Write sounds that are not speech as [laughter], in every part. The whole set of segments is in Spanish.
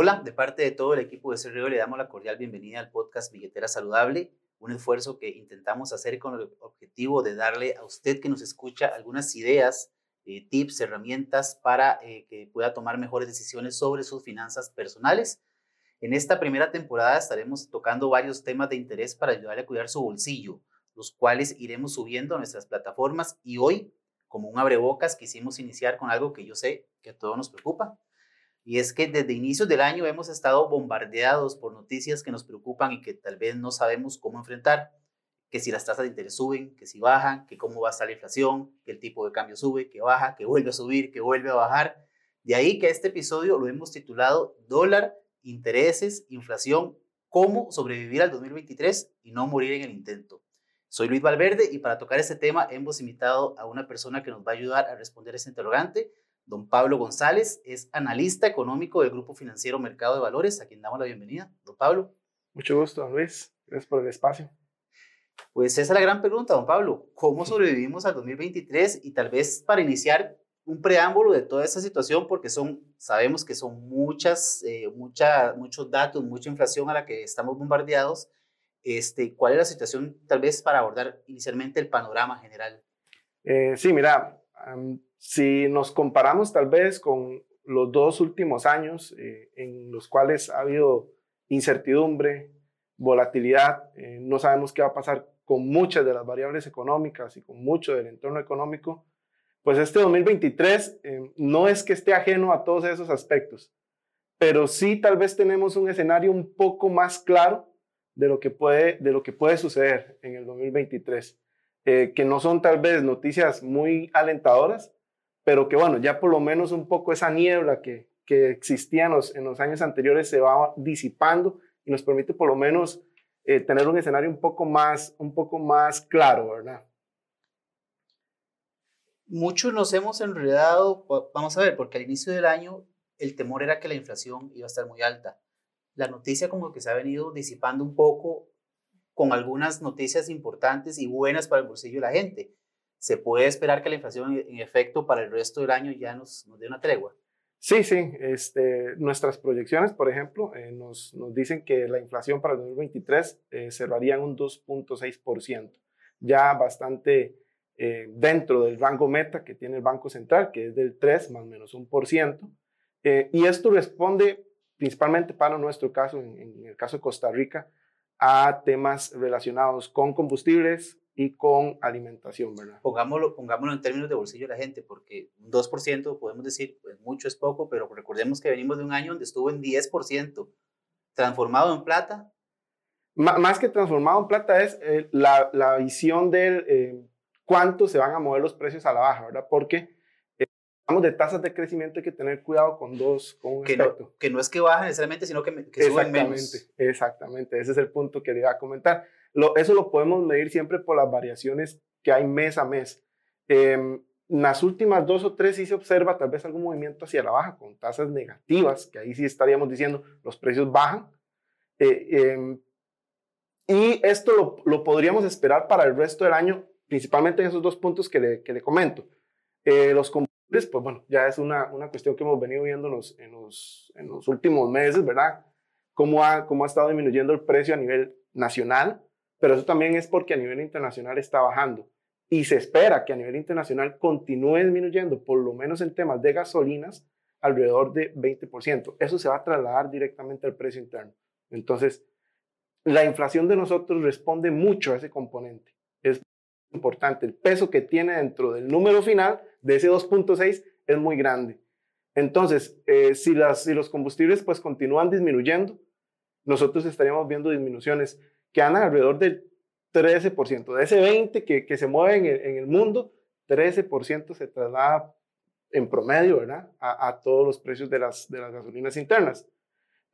Hola, de parte de todo el equipo de CRO le damos la cordial bienvenida al podcast Billetera Saludable, un esfuerzo que intentamos hacer con el objetivo de darle a usted que nos escucha algunas ideas, eh, tips, herramientas para eh, que pueda tomar mejores decisiones sobre sus finanzas personales. En esta primera temporada estaremos tocando varios temas de interés para ayudarle a cuidar su bolsillo, los cuales iremos subiendo a nuestras plataformas y hoy, como un abrebocas, quisimos iniciar con algo que yo sé que a todos nos preocupa, y es que desde inicios del año hemos estado bombardeados por noticias que nos preocupan y que tal vez no sabemos cómo enfrentar. Que si las tasas de interés suben, que si bajan, que cómo va a estar la inflación, que el tipo de cambio sube, que baja, que vuelve a subir, que vuelve a bajar. De ahí que este episodio lo hemos titulado Dólar, Intereses, Inflación, cómo sobrevivir al 2023 y no morir en el intento. Soy Luis Valverde y para tocar este tema hemos invitado a una persona que nos va a ayudar a responder ese interrogante. Don Pablo González es analista económico del Grupo Financiero Mercado de Valores, a quien damos la bienvenida. Don Pablo. Mucho gusto, don Luis. Gracias por el espacio. Pues esa es la gran pregunta, don Pablo. ¿Cómo sobrevivimos al 2023? Y tal vez para iniciar un preámbulo de toda esta situación, porque son, sabemos que son muchas, eh, mucha, muchos datos, mucha inflación a la que estamos bombardeados. Este, ¿Cuál es la situación tal vez para abordar inicialmente el panorama general? Eh, sí, mira, si nos comparamos tal vez con los dos últimos años eh, en los cuales ha habido incertidumbre, volatilidad, eh, no sabemos qué va a pasar con muchas de las variables económicas y con mucho del entorno económico, pues este 2023 eh, no es que esté ajeno a todos esos aspectos, pero sí tal vez tenemos un escenario un poco más claro de lo que puede, de lo que puede suceder en el 2023, que no son tal vez noticias muy alentadoras, pero que bueno, ya por lo menos un poco esa niebla que, que existía en los, años anteriores se va disipando y nos permite por lo menos eh, tener un escenario un poco más, un poco más claro, ¿verdad? Muchos nos hemos enredado, vamos a ver, porque al inicio del año el temor era que la inflación iba a estar muy alta. La noticia como que se ha venido disipando un poco con algunas noticias importantes y buenas para el bolsillo de la gente. ¿Se puede esperar que la inflación en efecto para el resto del año ya nos, nos dé una tregua? Sí, sí. Este, nuestras proyecciones, por ejemplo, eh, nos, nos, dicen que la inflación para el 2023 eh, cerraría en un 2.6%, ya bastante eh, dentro del rango meta que tiene el Banco Central, que es del 3 más o menos un por ciento. Eh, y esto responde principalmente para nuestro caso, en el caso de Costa Rica, a temas relacionados con combustibles, y con alimentación, ¿verdad? Pongámoslo, pongámoslo en términos de bolsillo de la gente, porque un 2% podemos decir, pues mucho es poco, pero recordemos que venimos de un año donde estuvo en 10%, transformado en plata. más que transformado en plata es eh, la, la, visión de eh, cuánto se van a mover los precios a la baja, ¿verdad? Porque eh, hablamos de tasas de crecimiento hay que tener cuidado con dos, con un que No, que no es que bajen necesariamente, sino que, que suban menos. Exactamente, ese es el punto que le iba a comentar eso lo podemos medir siempre por las variaciones que hay mes a mes. Eh, en las últimas dos o tres sí se observa tal vez algún movimiento hacia la baja con tasas negativas, que ahí sí estaríamos diciendo los precios bajan. Eh, em, y esto lo, lo, podríamos esperar para el resto del año, principalmente en esos dos puntos que le, que le comento. Eh, los combustibles, pues bueno, ya es una, una cuestión que hemos venido viendo en los, en los, en los últimos meses, ¿verdad? Cómo ha, cómo ha estado disminuyendo el precio a nivel nacional pero eso también es porque a nivel internacional está bajando y se espera que a nivel internacional continúe disminuyendo, por lo menos en temas de gasolinas, alrededor de 20%. Eso se va a trasladar directamente al precio interno. Entonces, la inflación de nosotros responde mucho a ese componente. Es importante. El peso que tiene dentro del número final de ese 2.6 es muy grande. Entonces, eh, si, las, si los combustibles pues continúan disminuyendo, nosotros estaríamos viendo disminuciones que andan alrededor del 13%. De ese 20% que, que se mueve en en el, mundo, 13% se traslada en promedio ¿verdad? A, a, todos los precios de las, de las gasolinas internas.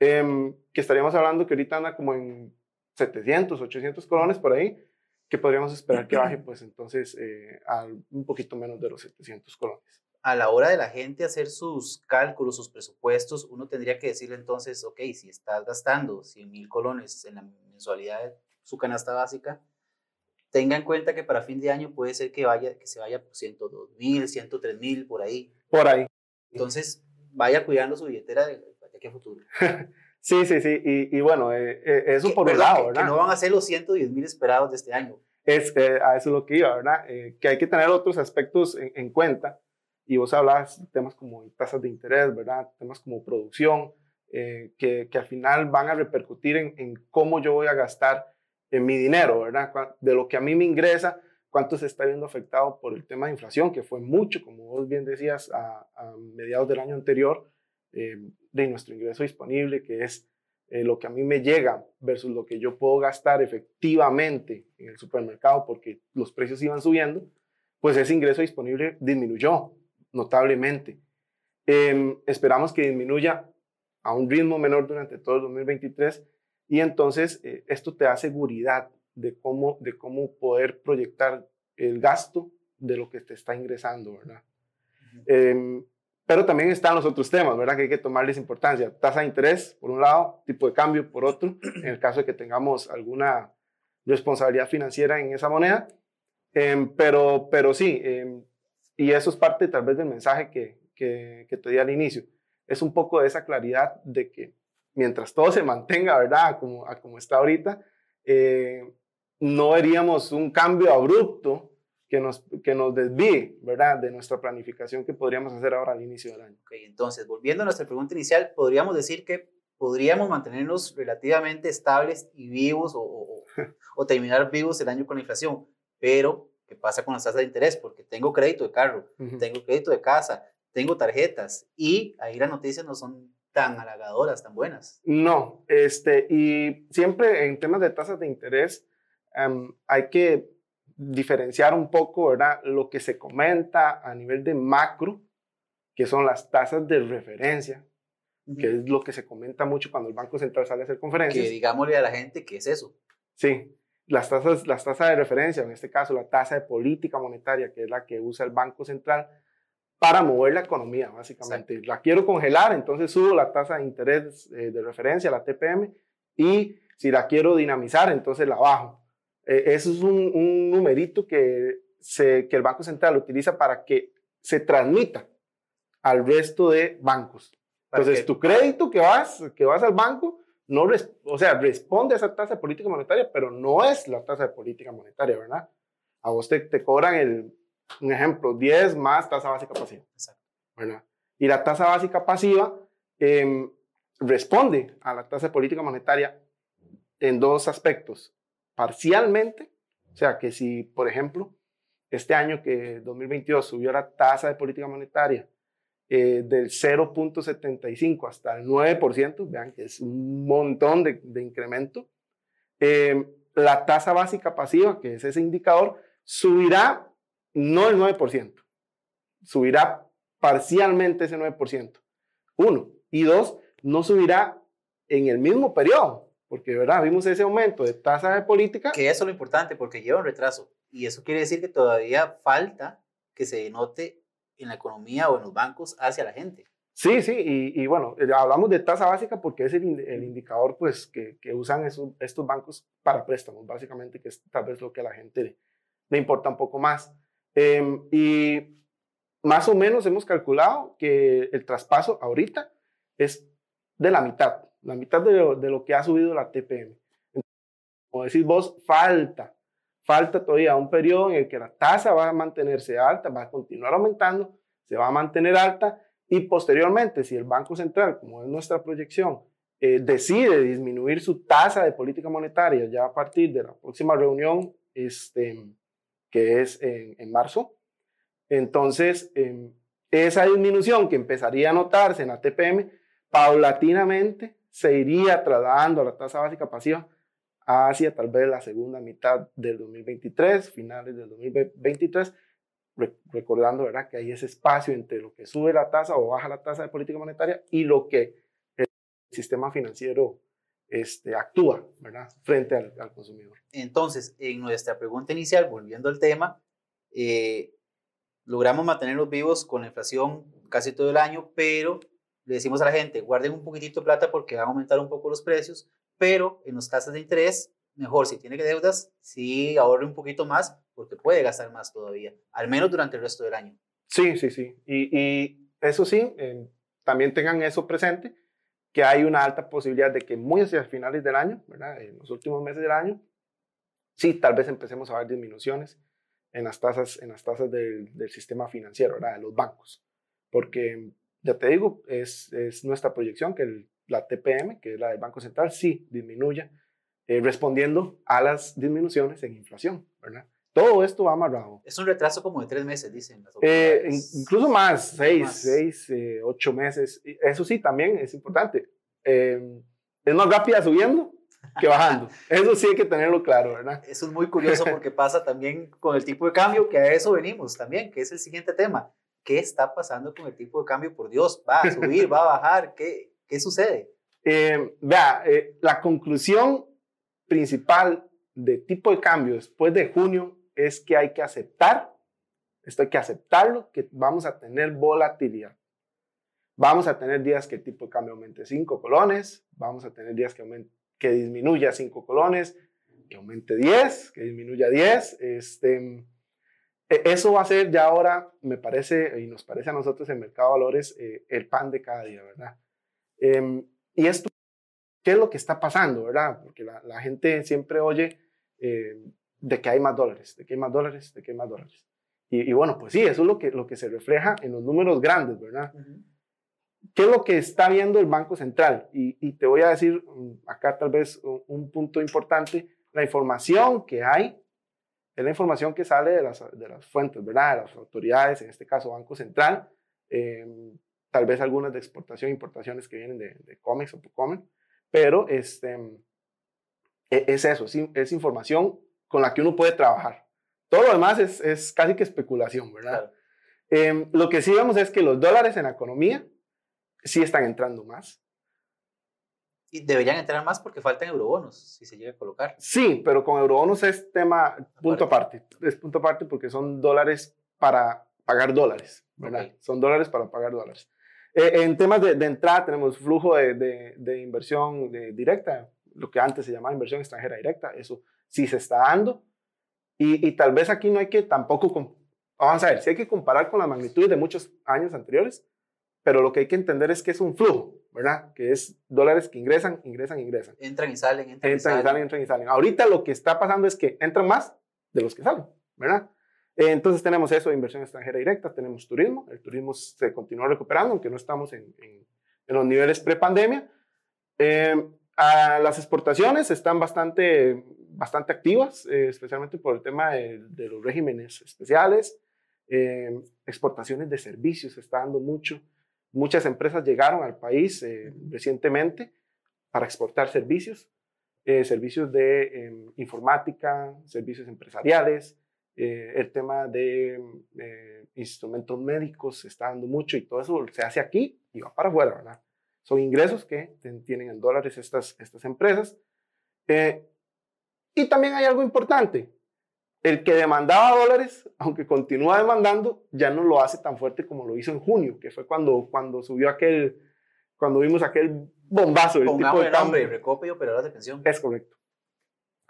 Eh, que estaríamos hablando que ahorita anda como en 700, 800 colones por ahí, que podríamos esperar que baje pues entonces eh, a un poquito menos de los 700 colones. A la hora de la gente hacer sus cálculos, sus presupuestos, uno tendría que decirle entonces, ok, si estás gastando 100 mil colones en la mensualidad de su canasta básica, tenga en cuenta que para fin de año puede ser que, vaya, que se vaya por 102 mil, 103 mil, por ahí. Por ahí. Entonces, vaya cuidando su billetera de, aquí qué futuro. [laughs] sí, sí, sí. Y, bueno, eh, eh, eso por un lado, ¿verdad? Que no van a ser los 110 mil esperados de este año. Es, a eso es lo que iba, ¿verdad? que hay que tener otros aspectos en, cuenta. Y vos hablabas de temas como tasas de interés, ¿verdad? Temas como producción, que, que, al final van a repercutir en, en cómo yo voy a gastar en mi dinero, ¿verdad? De lo que a mí me ingresa, cuánto se está viendo afectado por el tema de inflación, que fue mucho, como vos bien decías, a, mediados del año anterior, eh, de nuestro ingreso disponible, que es eh, lo que a mí me llega versus lo que yo puedo gastar efectivamente en el supermercado porque los precios iban subiendo, pues ese ingreso disponible disminuyó notablemente. Em, esperamos que disminuya a un ritmo menor durante todo el 2023 y entonces eh, esto te da seguridad de cómo, de cómo poder proyectar el gasto de lo que te está ingresando, ¿verdad? Em, pero también están los otros temas, ¿verdad? Que hay que tomarles importancia. Tasa de interés, por un lado, tipo de cambio, por otro, en el caso de que tengamos alguna responsabilidad financiera en esa moneda. Em, pero, pero sí, em, y eso es parte tal vez del mensaje que, que, que te di al inicio. Es un poco de esa claridad de que mientras todo se mantenga, ¿verdad? Como, como está ahorita, eh, no veríamos un cambio abrupto que nos, que nos desvíe, ¿verdad? De nuestra planificación que podríamos hacer ahora al inicio del año. Okay, entonces, volviendo a nuestra pregunta inicial, podríamos decir que podríamos mantenernos relativamente estables y vivos o, o, [laughs] terminar vivos el año con la inflación, pero ¿qué pasa con las tasas de interés? Porque tengo crédito de carro, tengo crédito de casa, tengo tarjetas y ahí las noticias no son tan halagadoras, tan buenas. No, este, y siempre en temas de tasas de interés em, hay que diferenciar un poco, ¿verdad? Lo que se comenta a nivel de macro, que son las tasas de referencia, que es lo que se comenta mucho cuando el Banco Central sale a hacer conferencias. Que digámosle a la gente qué es eso. Sí, las tasas, las tasas de referencia, en este caso la tasa de política monetaria, que es la que usa el Banco Central, para mover la economía, básicamente. La quiero congelar, entonces subo la tasa de interés eh, de referencia, la TPM, y si la quiero dinamizar, entonces la bajo. Eh, eso es un, numerito que, se, que el Banco Central utiliza para que se transmita al resto de bancos. Entonces, tu crédito que vas, que vas al banco, no o sea, responde a esa tasa de política monetaria, pero no es la tasa de política monetaria, ¿verdad? A vos te, te cobran el un ejemplo, 10 más tasa básica pasiva. Exacto. Y la tasa básica pasiva em, responde a la tasa de política monetaria en dos aspectos. Parcialmente, o sea que si, por ejemplo, este año que 2022 subió la tasa de política monetaria eh, del 0.75 hasta el 9%, vean que es un montón de, de incremento, em, la tasa básica pasiva, que es ese indicador, subirá no el 9%, subirá parcialmente ese 9%. Uno. Y dos, no subirá en el mismo periodo, porque ¿verdad? vimos ese aumento de tasa de política. Que eso es lo importante, porque lleva un retraso. Y eso quiere decir que todavía falta que se note en la economía o en los bancos hacia la gente. Sí, sí, y, bueno, eh, hablamos de tasa básica porque es el, indicador pues, que, usan estos bancos para préstamos, básicamente, que es tal vez lo que a la gente le importa un poco más. Em, y más o menos hemos calculado que el traspaso ahorita es de la mitad, la mitad de lo, que ha subido la TPM. Como decís vos, falta, falta todavía un periodo en el que la tasa va a mantenerse alta, va a continuar aumentando, se va a mantener alta y posteriormente, si el Banco Central, como es nuestra proyección, eh, decide disminuir su tasa de política monetaria ya a partir de la próxima reunión este, que es en, marzo. Entonces, em, esa disminución que empezaría a notarse en la TPM, paulatinamente se iría trasladando a la tasa básica pasiva hacia tal vez la segunda mitad del 2023, finales del 2023, recordando ¿verdad? que hay ese espacio entre lo que sube la tasa o baja la tasa de política monetaria y lo que el sistema financiero este, actúa ¿verdad? frente al, consumidor. Entonces, en nuestra pregunta inicial, volviendo al tema, eh, logramos mantenerlos vivos con la inflación casi todo el año, pero le decimos a la gente, guarden un poquitito de plata porque van a aumentar un poco los precios, pero en las tasas de interés, mejor si tiene deudas, sí ahorre un poquito más porque puede gastar más todavía, al menos durante el resto del año. Sí, sí, sí. Y, y eso sí, eh, también tengan eso presente que hay una alta posibilidad de que muy hacia finales del año, ¿verdad? en los últimos meses del año, sí, tal vez empecemos a ver disminuciones en las tasas, en las tasas del, del sistema financiero, ¿verdad? de los bancos. Porque, ya te digo, es, es nuestra proyección que el, la TPM, que es la del Banco Central, sí disminuya, eh, respondiendo a las disminuciones en inflación. ¿verdad? Todo esto va amarrado. Es un retraso como de tres meses, dicen. Las eh, incluso más, seis, seis, eh, ocho meses. Eso sí, también es importante. Eh, es más rápida subiendo que bajando. [laughs] Eso sí hay que tenerlo claro, ¿verdad? Eso es muy curioso porque pasa también con el tipo de cambio, que a eso venimos también, que es el siguiente tema. ¿Qué está pasando con el tipo de cambio? Por Dios, ¿va a subir, va a bajar? ¿Qué, qué sucede? vea, la conclusión principal de tipo de cambio después de junio es que hay que aceptar, esto hay que aceptarlo, que vamos a tener volatilidad. Vamos a tener días que el tipo de cambio aumente 5 colones, vamos a tener días que, aumente, que disminuya 5 colones, que aumente 10, que disminuya 10. Este, e, eso va a ser ya ahora, me parece, y nos parece a nosotros en Mercado de Valores, eh, el pan de cada día, ¿verdad? Em, y esto, ¿qué es lo que está pasando, verdad? Porque la, gente siempre oye, eh, de que hay más dólares, de que hay más dólares, de que hay más dólares. Y, bueno, pues sí, eso es lo que, lo que se refleja en los números grandes, ¿verdad? ¿Qué es lo que está viendo el Banco Central? Y, te voy a decir mm, acá tal vez un, punto importante, la información que hay es la información que sale de las, de las fuentes, ¿verdad? De las autoridades, en este caso Banco Central, em, tal vez algunas de exportación, importaciones que vienen de, de COMEX o POCOMEX, pero este, e, es eso, es, es información con la que uno puede trabajar. Todo lo demás es, es casi que especulación, ¿verdad? Em, lo que sí vemos es que los dólares en la economía sí están entrando más. Y deberían entrar más porque faltan eurobonos, si se llega a colocar. Sí, pero con eurobonos es tema punto aparte. Es punto aparte porque son dólares para pagar dólares, ¿verdad? Son dólares para pagar dólares. Eh, en temas de, de, entrada tenemos flujo de, de, de inversión directa, lo que antes se llamaba inversión extranjera directa, eso si se está dando. Y, tal vez aquí no hay que tampoco, vamos a ver, si hay que comparar con las magnitudes de muchos años anteriores, pero lo que hay que entender es que es un flujo, ¿verdad? Que es dólares que ingresan, ingresan, ingresan. Entran y salen, entran, y, salen. entran y salen. Ahorita lo que está pasando es que entran más de los que salen, ¿verdad? Entonces tenemos eso de inversión extranjera directa, tenemos turismo, el turismo se continúa recuperando, aunque no estamos en, en, los niveles pre-pandemia. Eh, las exportaciones están bastante bastante activas, eh, especialmente por el tema de, los regímenes especiales. Eh, exportaciones de servicios se está dando mucho. Muchas empresas llegaron al país eh, recientemente para exportar servicios, servicios de em, informática, servicios empresariales, el tema de instrumentos médicos está dando mucho y todo eso se hace aquí y va para afuera, ¿verdad? Son ingresos que tienen en dólares estas, estas empresas. Y también hay algo importante. El que demandaba dólares, aunque continúa demandando, ya no lo hace tan fuerte como lo hizo en junio, que fue cuando, cuando subió aquel, cuando vimos aquel bombazo. El tipo de nombre, Recope y operadoras de pensión. Es correcto.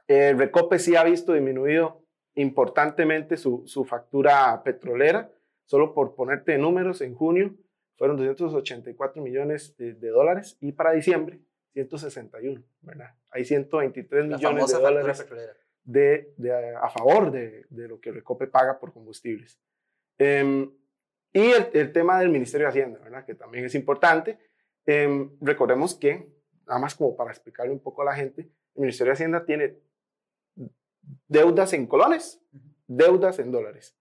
El Recope sí ha visto disminuido importantemente su, su factura petrolera. Solo por ponerte números, en junio fueron 284 millones de dólares y para diciembre 161, ¿verdad? Hay 123 millones de dólares de, de, a favor de, de, lo que Recope paga por combustibles. Em, y el, el, tema del Ministerio de Hacienda, ¿verdad? Que también es importante. Eh, recordemos que, nada más como para explicarle un poco a la gente, el Ministerio de Hacienda tiene deudas en colones, deudas en dólares.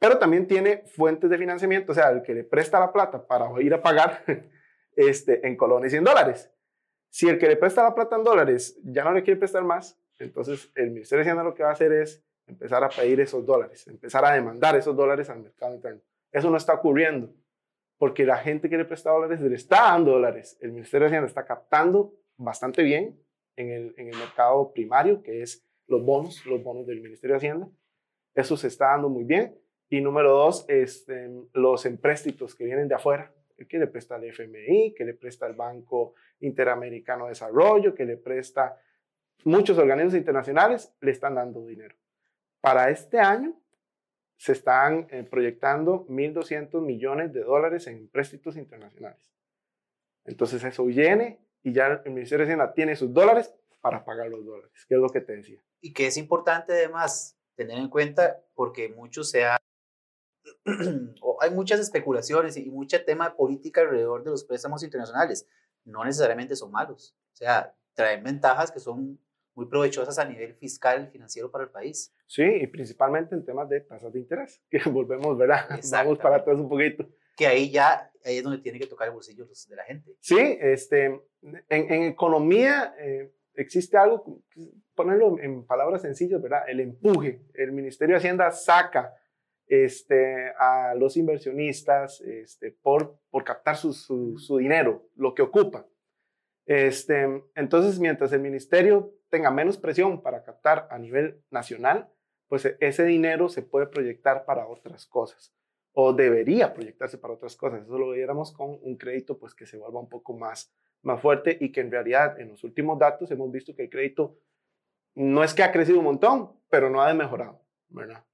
Pero también tiene fuentes de financiamiento, o sea, el que le presta la plata para ir a pagar [laughs] este, en colones y en dólares. Si el que le presta la plata en dólares ya no le quiere prestar más, entonces el Ministerio de Hacienda lo que va a hacer es empezar a pedir esos dólares, empezar a demandar esos dólares al mercado interno. Eso no está ocurriendo, porque la gente que le presta dólares le está dando dólares. El Ministerio de Hacienda está captando bastante bien en el, en el mercado primario, que es los bonos, los bonos del Ministerio de Hacienda. Eso se está dando muy bien. Y número dos, este, los empréstitos que vienen de afuera, que le presta el FMI, que le presta el Banco Interamericano de Desarrollo, que le presta muchos organismos internacionales, le están dando dinero. Para este año se están eh, proyectando 1.200 millones de dólares en préstitos internacionales. Entonces eso viene y ya el Ministerio de Hacienda tiene sus dólares para pagar los dólares, que es lo que te decía. Y que es importante además tener en cuenta porque mucho se ha [clears throat] hay muchas especulaciones y mucho tema de política alrededor de los préstamos internacionales. No necesariamente son malos. O sea, traen ventajas que son muy provechosas a nivel fiscal y financiero para el país. Sí, y principalmente en temas de tasas de interés, [laughs] que volvemos, ¿verdad? [laughs] Vamos para atrás un poquito. Que ahí ya ahí es donde tiene que tocar el bolsillo de la gente. Sí, este, en, en economía eh, existe algo, ponerlo en palabras sencillas, ¿verdad? El empuje. El Ministerio de Hacienda saca este, a los inversionistas este, por, por captar su, su, dinero, lo que ocupa. Este, entonces, mientras el ministerio tenga menos presión para captar a nivel nacional, pues e, ese dinero se puede proyectar para otras cosas o debería proyectarse para otras cosas. Eso lo viéramos con un crédito pues que se vuelva un poco más, más fuerte y que en realidad en los últimos datos hemos visto que el crédito no es que ha crecido un montón, pero no ha mejorado, ¿verdad?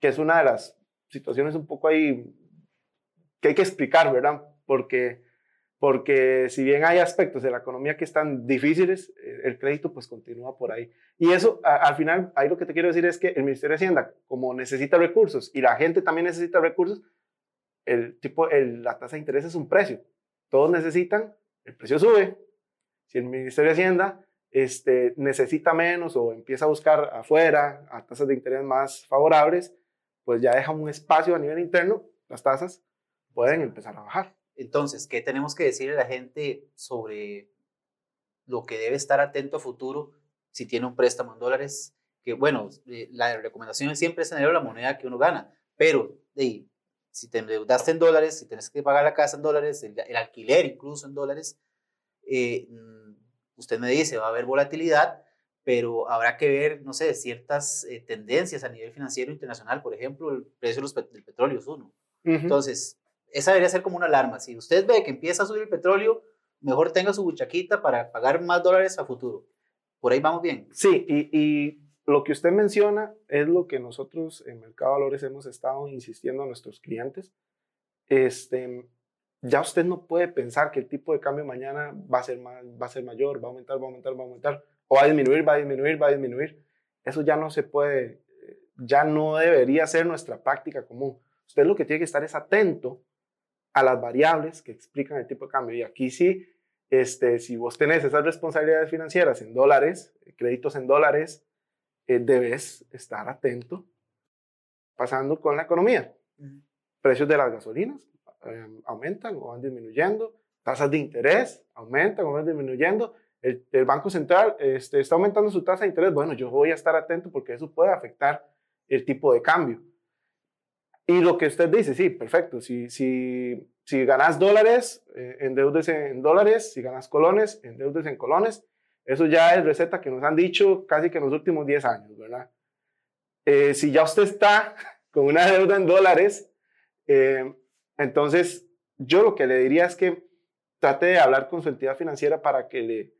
Que es una de las situaciones un poco ahí que hay que explicar, ¿verdad? Porque porque si bien hay aspectos de la economía que están difíciles, eh, el crédito pues continúa por ahí. Y eso, al final, ahí lo que te quiero decir es que el Ministerio de Hacienda, como necesita recursos y la gente también necesita recursos, el tipo, el, la tasa de interés es un precio. Todos necesitan, el precio sube. Si el Ministerio de Hacienda este, necesita menos o empieza a buscar afuera a tasas de interés más favorables, pues ya deja un espacio a nivel interno, las tasas pueden empezar a bajar. Entonces, ¿qué tenemos que decirle a la gente sobre lo que debe estar atento a futuro si tiene un préstamo en dólares? Que bueno, eh, la recomendación siempre es tener la moneda que uno gana, pero si te endeudaste en dólares, si tienes que pagar la casa en dólares, el, alquiler incluso en dólares, eh, mm, usted me dice, va a haber volatilidad, pero habrá que ver, no sé, ciertas eh, tendencias a nivel financiero internacional, por ejemplo, el precio del petróleo es uno. Entonces, esa debería ser como una alarma. Si usted ve que empieza a subir el petróleo, mejor tenga su buchaquita para pagar más dólares a futuro. Por ahí vamos bien. Sí, y, lo que usted menciona es lo que nosotros en Mercado Valores hemos estado insistiendo a nuestros clientes. Este, ya usted no puede pensar que el tipo de cambio mañana va a ser, más, va a ser mayor, va a aumentar, va a aumentar, va a aumentar, o va a disminuir, va a disminuir, va a disminuir. Eso ya no se puede, ya no debería ser nuestra práctica común. Usted lo que tiene que estar es atento a las variables que explican el tipo de cambio. Y aquí sí, este, si vos tenés esas responsabilidades financieras en dólares, créditos en dólares, eh, debes estar atento pasando con la economía. Precios de las gasolinas em, aumentan o van disminuyendo, tasas de interés aumentan o van disminuyendo. El, el Banco Central este, está aumentando su tasa de interés. Bueno, yo voy a estar atento porque eso puede afectar el tipo de cambio. Y lo que usted dice, sí, perfecto. Si, si, si ganas dólares, eh, endeudes en dólares. Si ganas colones, endeudes en colones. Eso ya es receta que nos han dicho casi que en los últimos 10 años, ¿verdad? Eh, si ya usted está [laughs] con una deuda en dólares, eh, entonces yo lo que le diría es que trate de hablar con su entidad financiera para que le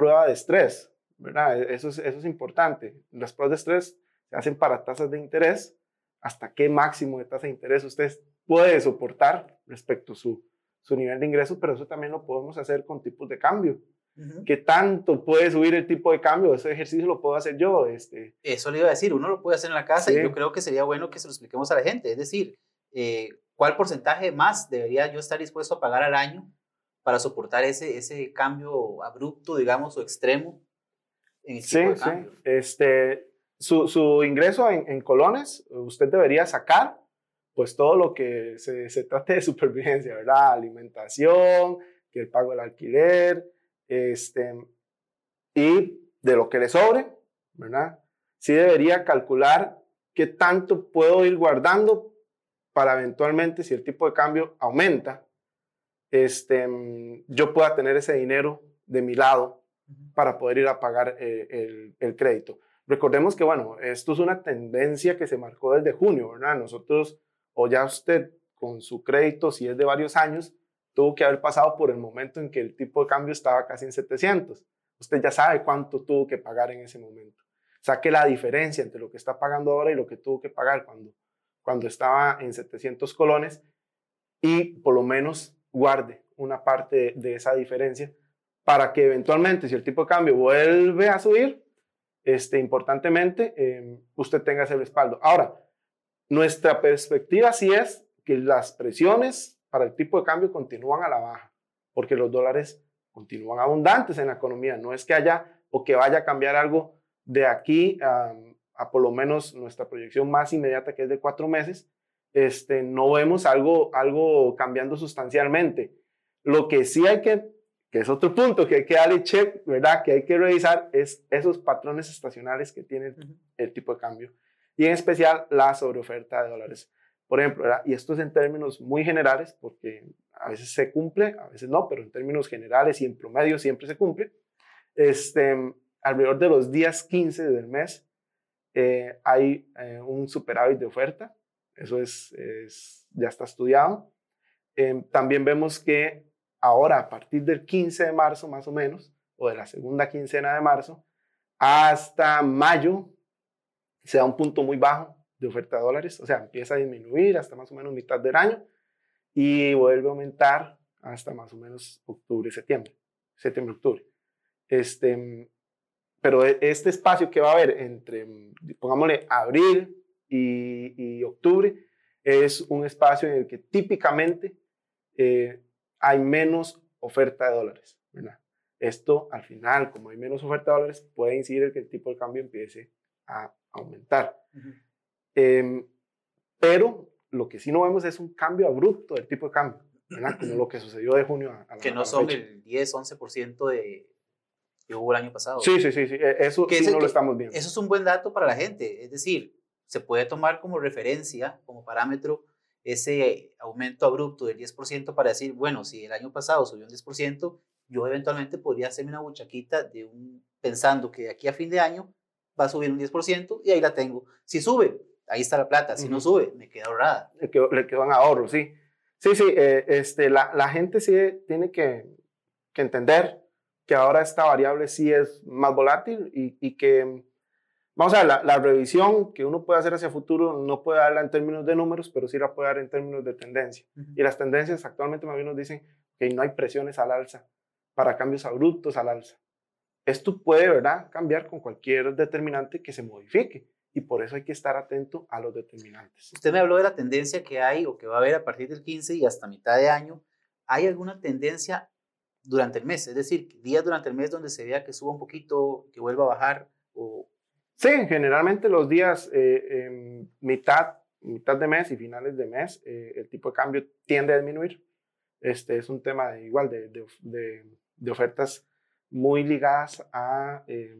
prueba de estrés, ¿verdad? Eso es, eso es importante. Las pruebas de estrés se hacen para tasas de interés hasta qué máximo de tasa de interés usted puede soportar respecto a su, su nivel de ingresos, pero eso también lo podemos hacer con tipos de cambio. ¿Qué tanto puede subir el tipo de cambio? Ese ejercicio lo puedo hacer yo. Este. Eso le iba a decir, uno lo puede hacer en la casa y yo creo que sería bueno que se lo expliquemos a la gente. Es decir, eh, ¿cuál porcentaje más debería yo estar dispuesto a pagar al año para soportar ese, ese cambio abrupto, digamos, o extremo en el cambio? Sí, este, su, ingreso en, colones, usted debería sacar pues todo lo que se, se trate de supervivencia, ¿verdad? Alimentación, que el pago del alquiler, este, y de lo que le sobre, ¿verdad? Sí debería calcular qué tanto puedo ir guardando para eventualmente, si el tipo de cambio aumenta, este, yo pueda tener ese dinero de mi lado para poder ir a pagar eh, el, el crédito. Recordemos que, bueno, esto es una tendencia que se marcó desde junio, ¿verdad? Nosotros, o ya usted con su crédito, si es de varios años, tuvo que haber pasado por el momento en que el tipo de cambio estaba casi en 700. Usted ya sabe cuánto tuvo que pagar en ese momento. Saque la diferencia entre lo que está pagando ahora y lo que tuvo que pagar cuando, cuando estaba en 700 colones y por lo menos guarde una parte de esa diferencia para que eventualmente, si el tipo de cambio vuelve a subir, este, importantemente, em, usted tenga ese respaldo. Ahora, nuestra perspectiva sí es que las presiones para el tipo de cambio continúan a la baja, porque los dólares continúan abundantes en la economía. No es que haya o que vaya a cambiar algo de aquí a, a por lo menos nuestra proyección más inmediata, que es de cuatro meses, este, no vemos algo, algo cambiando sustancialmente. Lo que sí hay que, que es otro punto que hay que darle check, ¿verdad? Que hay que revisar es esos patrones estacionales que tiene el tipo de cambio y en especial la sobreoferta de dólares. Por ejemplo, y esto es en términos muy generales porque a veces se cumple, a veces no, pero en términos generales y en promedio siempre se cumple. Este, alrededor de los días 15 del mes eh, hay eh, un superávit de oferta eso es, ya está estudiado. Em, también vemos que ahora, a partir del 15 de marzo más o menos, o de la segunda quincena de marzo, hasta mayo, se da un punto muy bajo de oferta de dólares, o sea, empieza a disminuir hasta más o menos mitad del año y vuelve a aumentar hasta más o menos octubre, septiembre, septiembre, octubre. Este, pero e, este espacio que va a haber entre, pongámosle, abril, y, octubre es un espacio en el que típicamente eh, hay menos oferta de dólares. Esto al final, como hay menos oferta de dólares, puede incidir en que el tipo de cambio empiece a aumentar. Em, pero lo que sí no vemos es un cambio abrupto del tipo de cambio, como lo que sucedió de junio a, a Que no son el 10, 11% de, que hubo el año pasado. Sí, sí, sí, sí. E, eso sí no lo estamos viendo. Eso es un buen dato para la gente. Es decir, se puede tomar como referencia, como parámetro, ese aumento abrupto del 10% para decir, bueno, si el año pasado subió un 10%, yo eventualmente podría hacerme una buchaquita de un, pensando que de aquí a fin de año va a subir un 10% y ahí la tengo. Si sube, ahí está la plata. Si no sube, me queda ahorrada. Le quedó, le quedó en ahorro, sí. Sí, sí, eh, este, la, la, gente sí tiene que, que, entender que ahora esta variable sí es más volátil y, y que Vamos a ver, la, revisión que uno puede hacer hacia futuro no puede darla en términos de números, pero sí la puede dar en términos de tendencia. Y las tendencias actualmente más bien nos dicen que no hay presiones al alza para cambios abruptos al alza. Esto puede, ¿verdad?, cambiar con cualquier determinante que se modifique y por eso hay que estar atento a los determinantes. Usted me habló de la tendencia que hay o que va a haber a partir del 15 y hasta mitad de año. ¿Hay alguna tendencia durante el mes? Es decir, días durante el mes donde se vea que suba un poquito, que vuelva a bajar Sí, generalmente los días eh, mitad, mitad de mes y finales de mes, eh, el tipo de cambio tiende a disminuir. Este es un tema de, igual de, de, de, ofertas muy ligadas a, eh,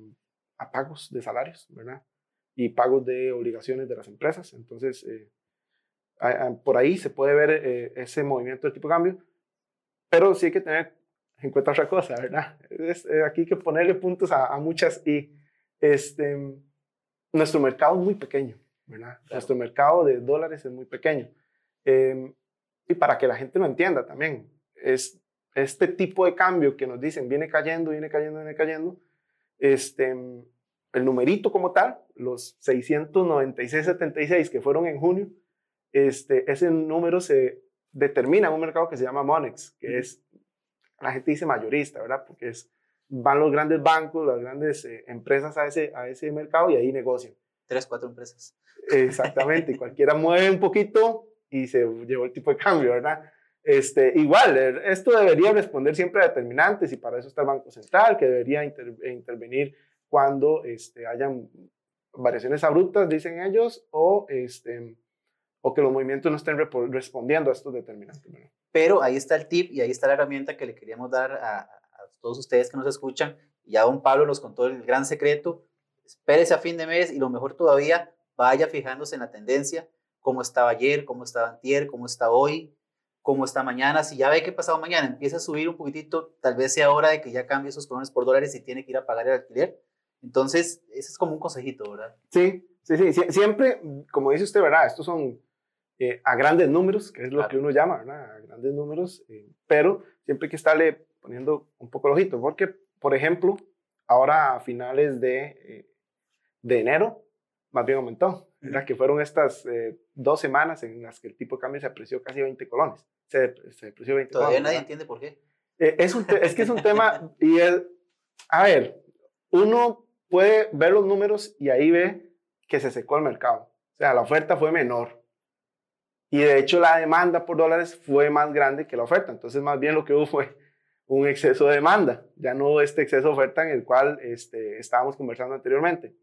a, pagos de salarios, ¿verdad? Y pagos de obligaciones de las empresas. Entonces, por ahí se puede ver ese movimiento del tipo de cambio, pero sí hay que tener en cuenta otra cosa, ¿verdad? Es, aquí hay que ponerle puntos a, a muchas y este nuestro mercado es muy pequeño, ¿verdad? Nuestro mercado de dólares es muy pequeño. Em, y para que la gente lo entienda también, es este tipo de cambio que nos dicen viene cayendo, viene cayendo, viene cayendo, este, el numerito como tal, los 696.76 que fueron en junio, este, ese número se determina en un mercado que se llama Monex, que es, la gente dice mayorista, ¿verdad? Porque es van los grandes bancos, las grandes eh, empresas a ese, a ese mercado y ahí negocian. Tres, cuatro empresas. Exactamente, [laughs] cualquiera mueve un poquito y se llevó el tipo de cambio, ¿verdad? Este, igual, eh, esto debería responder siempre a determinantes y para eso está el Banco Central, que debería intervenir cuando este, hayan variaciones abruptas, dicen ellos, o, este, o que los movimientos no estén respondiendo a estos determinantes. Pero ahí está el tip y ahí está la herramienta que le queríamos dar a, todos ustedes que nos escuchan. Ya don Pablo nos contó el gran secreto. Espérese a fin de mes y lo mejor todavía, vaya fijándose en la tendencia, cómo estaba ayer, cómo estaba antier, cómo está hoy, cómo está mañana. Si ya ve que pasado mañana empieza a subir un poquitito, tal vez sea hora de que ya cambie esos colones por dólares y tiene que ir a pagar el alquiler. Entonces, ese es como un consejito, ¿verdad? Sí, sí, sí. Siempre, como dice usted, ¿verdad? Estos son eh, a grandes números, que es lo que uno llama, ¿verdad? A grandes números, eh, pero siempre hay que estarle poniendo un poco el ojito, porque, por ejemplo, ahora a finales de, eh, de enero más bien aumentó. ¿verdad? Que fueron estas eh, dos semanas en las que el tipo de cambio se apreció casi 20 colones. Se, se apreció 20 Todavía nadie entiende por qué. Eh, es, un es que es un tema, [laughs] y es, a ver, uno puede ver los números y ahí ve que se secó el mercado. O sea, la oferta fue menor. Y de hecho la demanda por dólares fue más grande que la oferta. Entonces, más bien lo que hubo fue un exceso de demanda, ya no este exceso de oferta en el cual este, estábamos conversando anteriormente.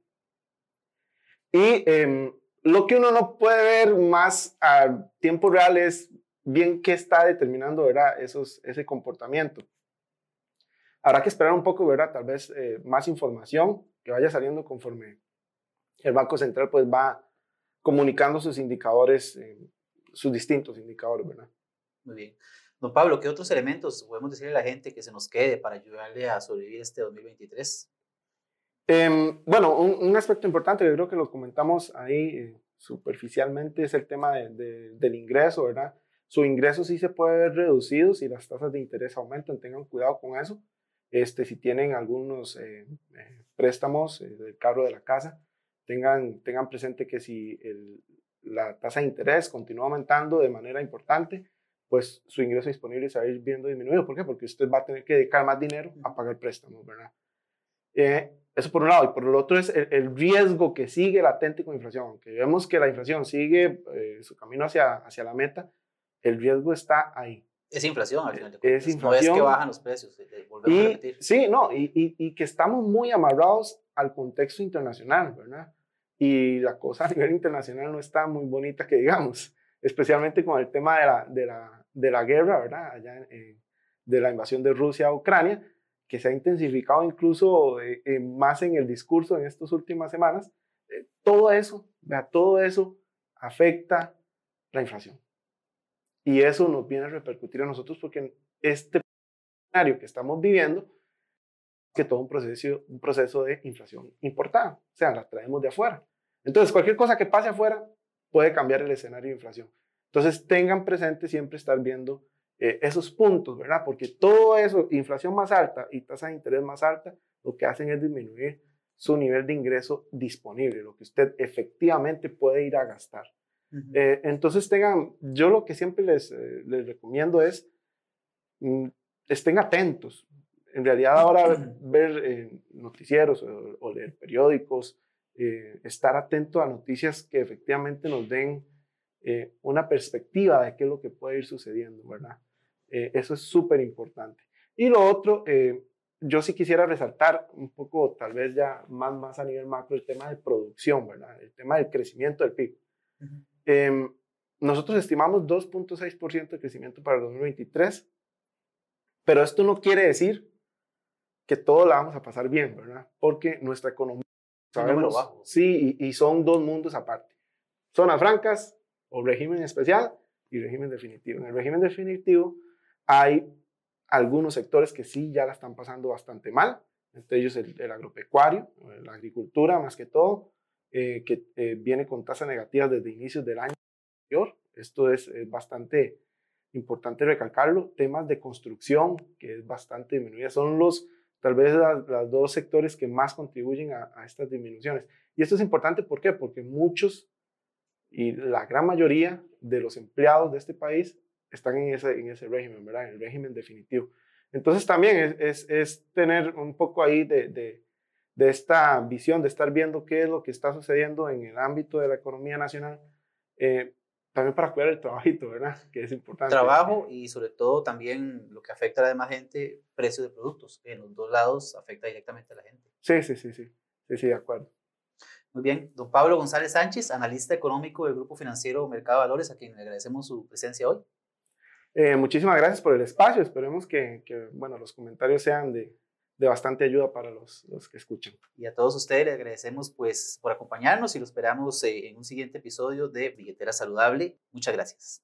Y em, lo que uno no puede ver más a tiempo real es bien qué está determinando ¿verdad? Esos, ese comportamiento. Habrá que esperar un poco, ¿verdad? Tal vez eh, más información que vaya saliendo conforme el Banco Central pues va comunicando sus indicadores, eh, sus distintos indicadores, ¿verdad? Muy bien. Don Pablo, ¿qué otros elementos podemos decirle a la gente que se nos quede para ayudarle a sobrevivir este 2023? Em, bueno, un, aspecto importante, yo creo que lo comentamos ahí eh, superficialmente, es el tema del ingreso, ¿verdad? Su ingreso sí se puede ver reducido si las tasas de interés aumentan, tengan cuidado con eso. Este, si tienen algunos eh, eh, préstamos del carro de la casa, tengan, tengan presente que si la tasa de interés continúa aumentando de manera importante, pues su ingreso disponible se va a ir viendo disminuido. ¿Por qué? Porque usted va a tener que dedicar más dinero a pagar préstamos, ¿verdad? Eh, eso por un lado. Y por el otro es el, riesgo que sigue latente con inflación. Aunque vemos que la inflación sigue su camino hacia, hacia la meta, el riesgo está ahí. Es inflación al final de cuentas. Es inflación. No es que bajan los precios, volvemos y, a repetir. Sí, no, y, y, y, que estamos muy amarrados al contexto internacional, ¿verdad? Y la cosa a nivel internacional no está muy bonita que digamos, especialmente con el tema de la, de la, de la guerra, ¿verdad? Allá de la invasión de Rusia a Ucrania, que se ha intensificado incluso eh, más en el discurso en estas últimas semanas. Eh, todo eso, todo eso afecta la inflación. Y eso nos viene a repercutir a nosotros porque este escenario que estamos viviendo que todo un proceso, un proceso de inflación importada, o sea, la traemos de afuera. Entonces, cualquier cosa que pase afuera puede cambiar el escenario de inflación. Entonces, tengan presente siempre estar viendo eh, esos puntos, ¿verdad? Porque todo eso, inflación más alta y tasa de interés más alta, lo que hacen es disminuir su nivel de ingreso disponible, lo que usted efectivamente puede ir a gastar. Eh, entonces tengan, yo lo que siempre les, eh, les recomiendo es, mm, estén atentos. En realidad ahora ver noticieros o, leer periódicos, estar atento a noticias que efectivamente nos den una perspectiva de qué es lo que puede ir sucediendo, ¿verdad? eso es súper importante. Y lo otro, yo sí quisiera resaltar un poco, tal vez ya más, más a nivel macro, el tema de producción, ¿verdad? El tema del crecimiento del PIB. Em, nosotros estimamos 2.6% de crecimiento para el 2023, pero esto no quiere decir que todo la vamos a pasar bien, ¿verdad? Porque nuestra economía, sabemos, sí, y, son dos mundos aparte. Zonas francas o régimen especial y régimen definitivo. En el régimen definitivo hay algunos sectores que sí ya la están pasando bastante mal, entre ellos el, agropecuario, la agricultura más que todo, eh, que eh, viene con tasas negativas desde inicios del año anterior. Esto es, bastante importante recalcarlo. Temas de construcción, que es bastante disminuida, son los, tal vez, los dos sectores que más contribuyen a, estas disminuciones. Y esto es importante, ¿por qué? Porque muchos y la gran mayoría de los empleados de este país están en ese, en ese régimen, ¿verdad? En el régimen definitivo. Entonces también es, es, es tener un poco ahí de, de, de esta visión, de estar viendo qué es lo que está sucediendo en el ámbito de la economía nacional, eh, también para cuidar el trabajito, ¿verdad? [laughs] Que es importante. Trabajo y sobre todo también lo que afecta a la demás gente, precio de productos. En los dos lados afecta directamente a la gente. Sí, sí, sí, sí, sí, sí, de acuerdo. Muy bien, don Pablo González Sánchez, analista económico del Grupo Financiero Mercado de Valores, a quien le agradecemos su presencia hoy. Eh, muchísimas gracias por el espacio, esperemos que, que bueno, los comentarios sean de, de bastante ayuda para los, los, que escuchan. Y a todos ustedes les agradecemos pues por acompañarnos y lo esperamos eh, en un siguiente episodio de Billetera Saludable. Muchas gracias.